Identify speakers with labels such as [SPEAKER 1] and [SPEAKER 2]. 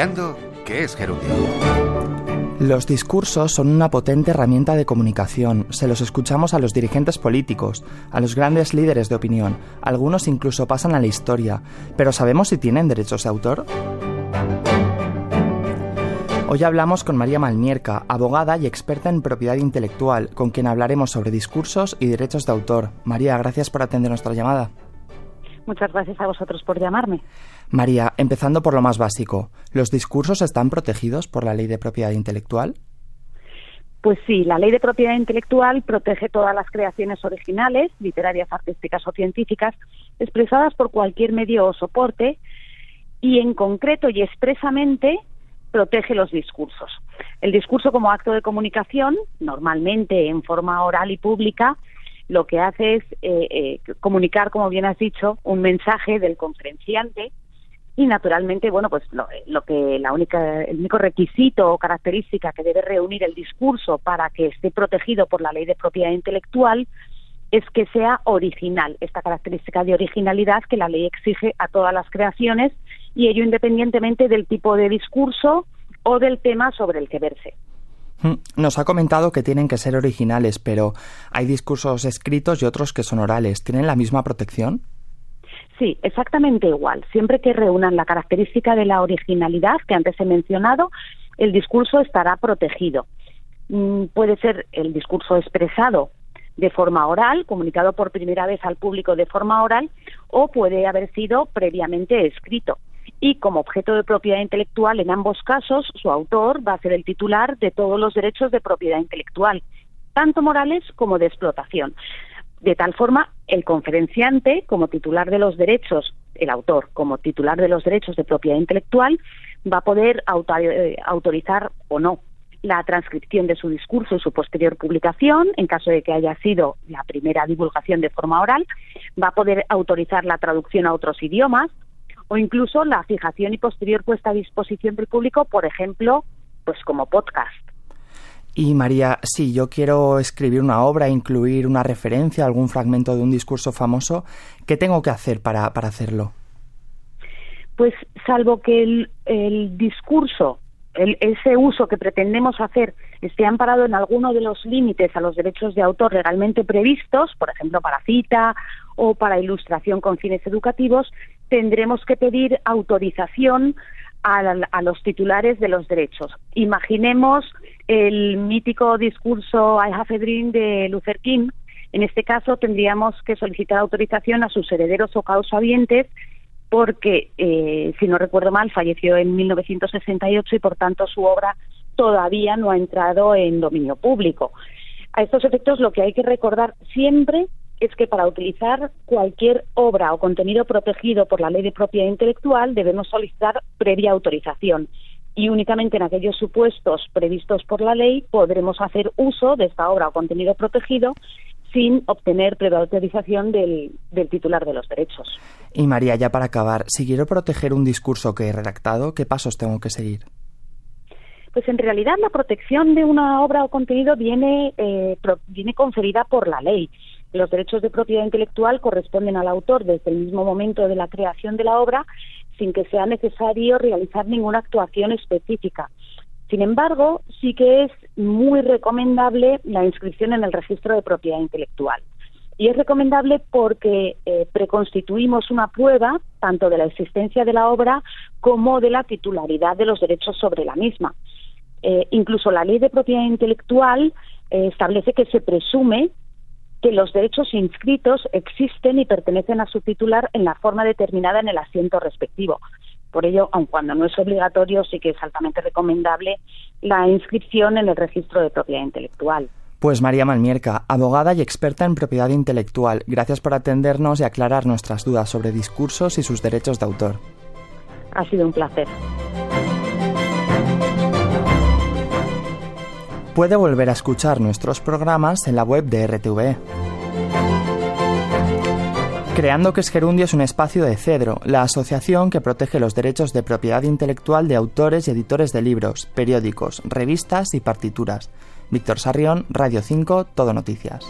[SPEAKER 1] Creando ¿Qué es Gerundio?
[SPEAKER 2] Los discursos son una potente herramienta de comunicación. Se los escuchamos a los dirigentes políticos, a los grandes líderes de opinión. Algunos incluso pasan a la historia. Pero ¿sabemos si tienen derechos de autor? Hoy hablamos con María Malmierca, abogada y experta en propiedad intelectual, con quien hablaremos sobre discursos y derechos de autor. María, gracias por atender nuestra llamada.
[SPEAKER 3] Muchas gracias a vosotros por llamarme.
[SPEAKER 2] María, empezando por lo más básico, ¿los discursos están protegidos por la ley de propiedad intelectual?
[SPEAKER 3] Pues sí, la ley de propiedad intelectual protege todas las creaciones originales, literarias, artísticas o científicas, expresadas por cualquier medio o soporte, y en concreto y expresamente protege los discursos. El discurso como acto de comunicación, normalmente en forma oral y pública, lo que hace es eh, eh, comunicar, como bien has dicho, un mensaje del conferenciante y naturalmente, bueno, pues lo, que la única, el único requisito o característica que debe reunir el discurso para que esté protegido por la ley de propiedad intelectual es que sea original, esta característica de originalidad que la ley exige a todas las creaciones y ello independientemente del tipo de discurso o del tema sobre el que verse.
[SPEAKER 2] Nos ha comentado que tienen que ser originales, pero hay discursos escritos y otros que son orales. ¿Tienen la misma protección?
[SPEAKER 3] Sí, exactamente igual. Siempre que reúnan la característica de la originalidad que antes he mencionado, el discurso estará protegido. Mm, puede ser el discurso expresado de forma oral, comunicado por primera vez al público de forma oral, o puede haber sido previamente escrito. Y como objeto de propiedad intelectual, en ambos casos, su autor va a ser el titular de todos los derechos de propiedad intelectual, tanto morales como de explotación. De tal forma, el conferenciante, como titular de los derechos, el autor, como titular de los derechos de propiedad intelectual, va a poder eh, autorizar o no la transcripción de su discurso y su posterior publicación, en caso de que haya sido la primera divulgación de forma oral, va a poder autorizar la traducción a otros idiomas o incluso la fijación y posterior puesta a disposición del público, por ejemplo, pues como podcast.
[SPEAKER 2] Y María, si yo quiero escribir una obra, incluir una referencia, algún fragmento de un discurso famoso, ¿qué tengo que hacer para, hacerlo?
[SPEAKER 3] Pues salvo que el, discurso, ese uso que pretendemos hacer, esté amparado en alguno de los límites a los derechos de autor legalmente previstos, por ejemplo, para cita o para ilustración con fines educativos, tendremos que pedir autorización a, los titulares de los derechos. Imaginemos el mítico discurso I Have a de Luther King. En este caso tendríamos que solicitar autorización a sus herederos o causavientes porque, eh, si no recuerdo mal, falleció en 1968 y por tanto su obra todavía no ha entrado en dominio público. A estos efectos lo que hay que recordar siempre es que para utilizar cualquier obra o contenido protegido por la ley de propiedad intelectual debemos solicitar previa autorización y únicamente en aquellos supuestos previstos por la ley podremos hacer uso de esta obra o contenido protegido sin obtener previa autorización del, del, titular de los derechos.
[SPEAKER 2] Y María, ya para acabar, si quiero proteger un discurso que he redactado, ¿qué pasos tengo que seguir?
[SPEAKER 3] Pues en realidad la protección de una obra o contenido viene, eh, viene conferida por la ley. Los derechos de propiedad intelectual corresponden al autor desde el mismo momento de la creación de la obra sin que sea necesario realizar ninguna actuación específica. Sin embargo, sí que es muy recomendable la inscripción en el registro de propiedad intelectual. Y es recomendable porque eh, preconstituimos una prueba tanto de la existencia de la obra como de la titularidad de los derechos sobre la misma. Eh, incluso la ley de propiedad intelectual eh, establece que se presume que los derechos inscritos existen y pertenecen a su titular en la forma determinada en el asiento respectivo. Por ello, aun cuando no es obligatorio, sí que es altamente recomendable la inscripción en el registro de propiedad intelectual.
[SPEAKER 2] Pues María Malmierca, abogada y experta en propiedad intelectual, gracias por atendernos y aclarar nuestras dudas sobre discursos y sus derechos de autor.
[SPEAKER 3] Ha sido un placer.
[SPEAKER 2] Puede volver a escuchar nuestros programas en la web de RTV. Creando que es Gerundio es un espacio de Cedro, la asociación que protege los derechos de propiedad intelectual de autores y editores de libros, periódicos, revistas y partituras. Víctor Sarrión, Radio 5, Todo Noticias.